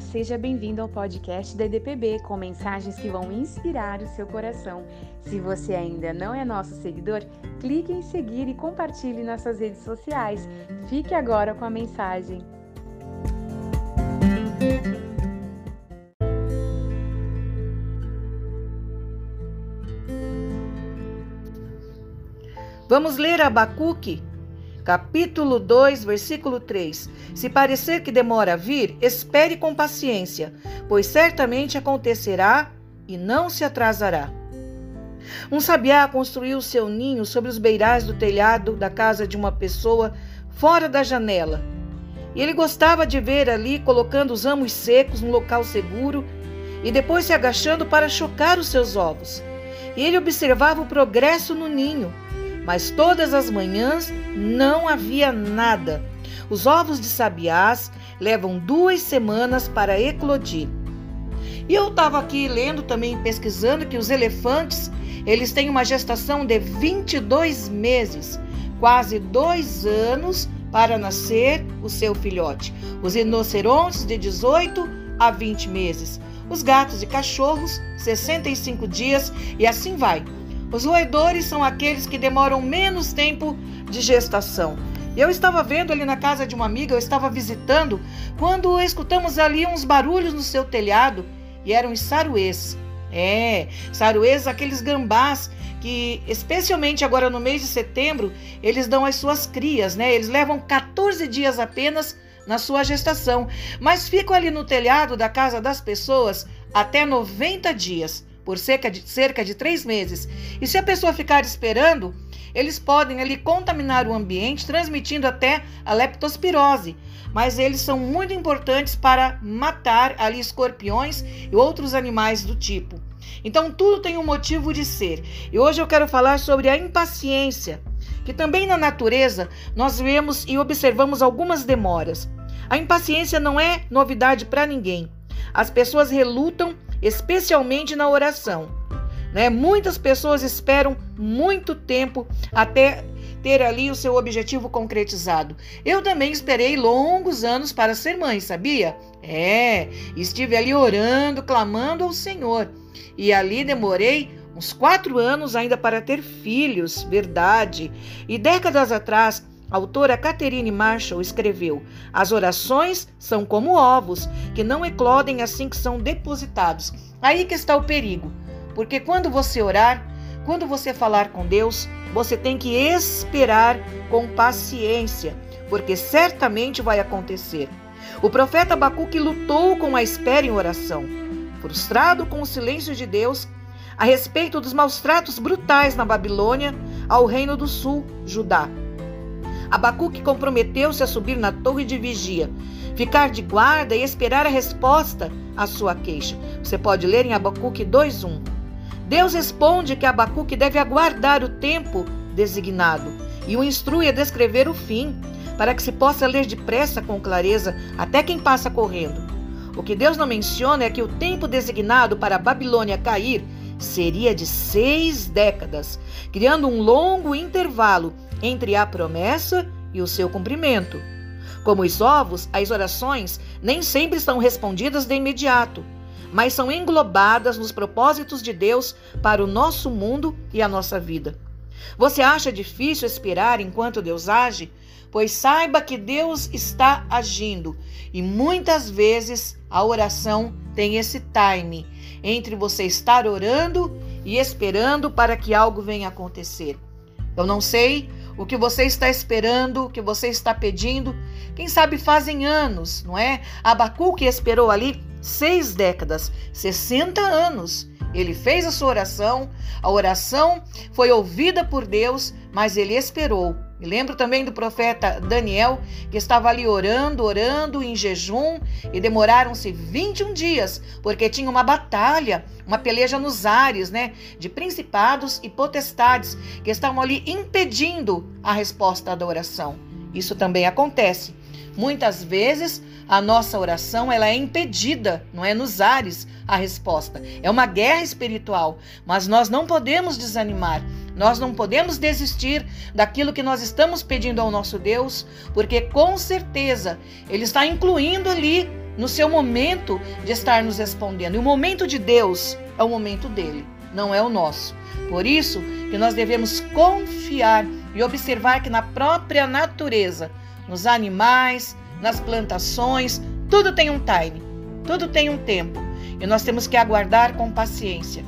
Seja bem-vindo ao podcast da EDPB com mensagens que vão inspirar o seu coração. Se você ainda não é nosso seguidor, clique em seguir e compartilhe nas suas redes sociais. Fique agora com a mensagem. Vamos ler Abacuque capítulo 2, versículo 3. Se parecer que demora a vir, espere com paciência, pois certamente acontecerá e não se atrasará. Um sabiá construiu seu ninho sobre os beirais do telhado da casa de uma pessoa fora da janela. E ele gostava de ver ali colocando os ramos secos num local seguro e depois se agachando para chocar os seus ovos. E ele observava o progresso no ninho mas todas as manhãs não havia nada. Os ovos de sabiás levam duas semanas para eclodir. E eu estava aqui lendo também, pesquisando que os elefantes, eles têm uma gestação de 22 meses, quase dois anos para nascer o seu filhote. Os rinocerontes de 18 a 20 meses. Os gatos e cachorros, 65 dias e assim vai. Os roedores são aqueles que demoram menos tempo de gestação. Eu estava vendo ali na casa de uma amiga, eu estava visitando, quando escutamos ali uns barulhos no seu telhado e eram os saruês. É, saruês, aqueles gambás que, especialmente agora no mês de setembro, eles dão as suas crias, né? Eles levam 14 dias apenas na sua gestação, mas ficam ali no telhado da casa das pessoas até 90 dias por cerca de, cerca de três meses. E se a pessoa ficar esperando, eles podem ali contaminar o ambiente, transmitindo até a leptospirose. Mas eles são muito importantes para matar ali escorpiões e outros animais do tipo. Então tudo tem um motivo de ser. E hoje eu quero falar sobre a impaciência, que também na natureza nós vemos e observamos algumas demoras. A impaciência não é novidade para ninguém. As pessoas relutam especialmente na oração. Né? Muitas pessoas esperam muito tempo até ter ali o seu objetivo concretizado. Eu também esperei longos anos para ser mãe, sabia? É, estive ali orando, clamando ao Senhor. E ali demorei uns quatro anos ainda para ter filhos, verdade. E décadas atrás autora Catherine Marshall escreveu: As orações são como ovos, que não eclodem assim que são depositados. Aí que está o perigo, porque quando você orar, quando você falar com Deus, você tem que esperar com paciência, porque certamente vai acontecer. O profeta Abacuque lutou com a espera em oração, frustrado com o silêncio de Deus a respeito dos maus tratos brutais na Babilônia ao reino do sul, Judá. Abacuque comprometeu-se a subir na torre de vigia, ficar de guarda e esperar a resposta à sua queixa. Você pode ler em Abacuque 2:1. Deus responde que Abacuque deve aguardar o tempo designado e o instrui a descrever o fim, para que se possa ler depressa com clareza até quem passa correndo. O que Deus não menciona é que o tempo designado para a Babilônia cair seria de seis décadas, criando um longo intervalo entre a promessa e o seu cumprimento. Como os ovos, as orações nem sempre são respondidas de imediato, mas são englobadas nos propósitos de Deus para o nosso mundo e a nossa vida. Você acha difícil esperar enquanto Deus age? Pois saiba que Deus está agindo e muitas vezes a oração tem esse time entre você estar orando e esperando para que algo venha acontecer. Eu não sei o que você está esperando, o que você está pedindo. Quem sabe fazem anos, não é? Abacuque esperou ali seis décadas, 60 anos. Ele fez a sua oração, a oração foi ouvida por Deus, mas ele esperou. Me lembro também do profeta Daniel, que estava ali orando, orando em jejum, e demoraram-se 21 dias, porque tinha uma batalha, uma peleja nos ares, né, de principados e potestades que estavam ali impedindo a resposta da oração. Isso também acontece. Muitas vezes a nossa oração ela é impedida, não é nos ares a resposta. É uma guerra espiritual, mas nós não podemos desanimar. Nós não podemos desistir daquilo que nós estamos pedindo ao nosso Deus, porque com certeza Ele está incluindo ali no seu momento de estar nos respondendo. E o momento de Deus é o momento dele, não é o nosso. Por isso que nós devemos confiar e observar que na própria natureza, nos animais, nas plantações, tudo tem um time, tudo tem um tempo. E nós temos que aguardar com paciência.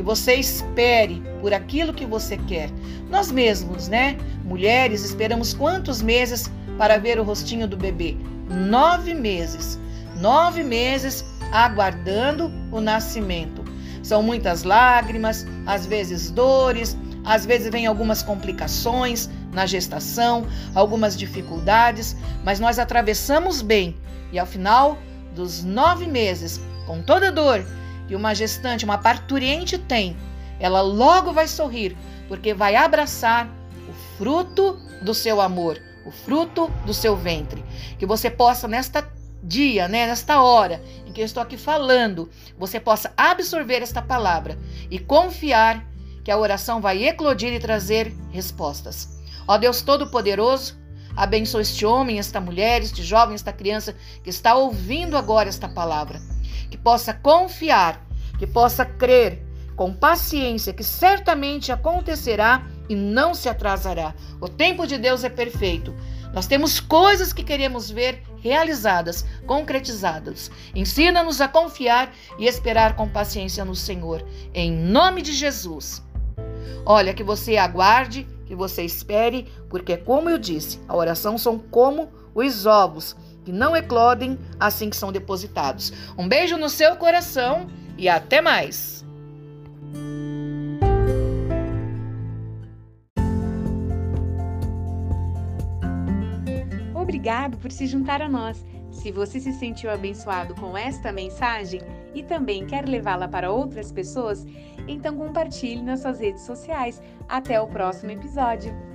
Que você espere por aquilo que você quer. Nós mesmos, né? Mulheres, esperamos quantos meses para ver o rostinho do bebê? Nove meses. Nove meses aguardando o nascimento. São muitas lágrimas, às vezes dores, às vezes vem algumas complicações na gestação, algumas dificuldades, mas nós atravessamos bem e ao final dos nove meses, com toda dor que uma gestante, uma parturiente tem, ela logo vai sorrir, porque vai abraçar o fruto do seu amor, o fruto do seu ventre. Que você possa, nesta dia, né, nesta hora em que eu estou aqui falando, você possa absorver esta palavra e confiar que a oração vai eclodir e trazer respostas. Ó Deus Todo-Poderoso, abençoe este homem, esta mulher, este jovem, esta criança que está ouvindo agora esta palavra. Que possa confiar, que possa crer com paciência que certamente acontecerá e não se atrasará. O tempo de Deus é perfeito. Nós temos coisas que queremos ver realizadas, concretizadas. Ensina-nos a confiar e esperar com paciência no Senhor. Em nome de Jesus. Olha, que você aguarde, que você espere, porque, como eu disse, a oração são como os ovos, que não eclodem assim que são depositados. Um beijo no seu coração e até mais! Obrigado por se juntar a nós. Se você se sentiu abençoado com esta mensagem e também quer levá-la para outras pessoas, então compartilhe nas suas redes sociais. Até o próximo episódio!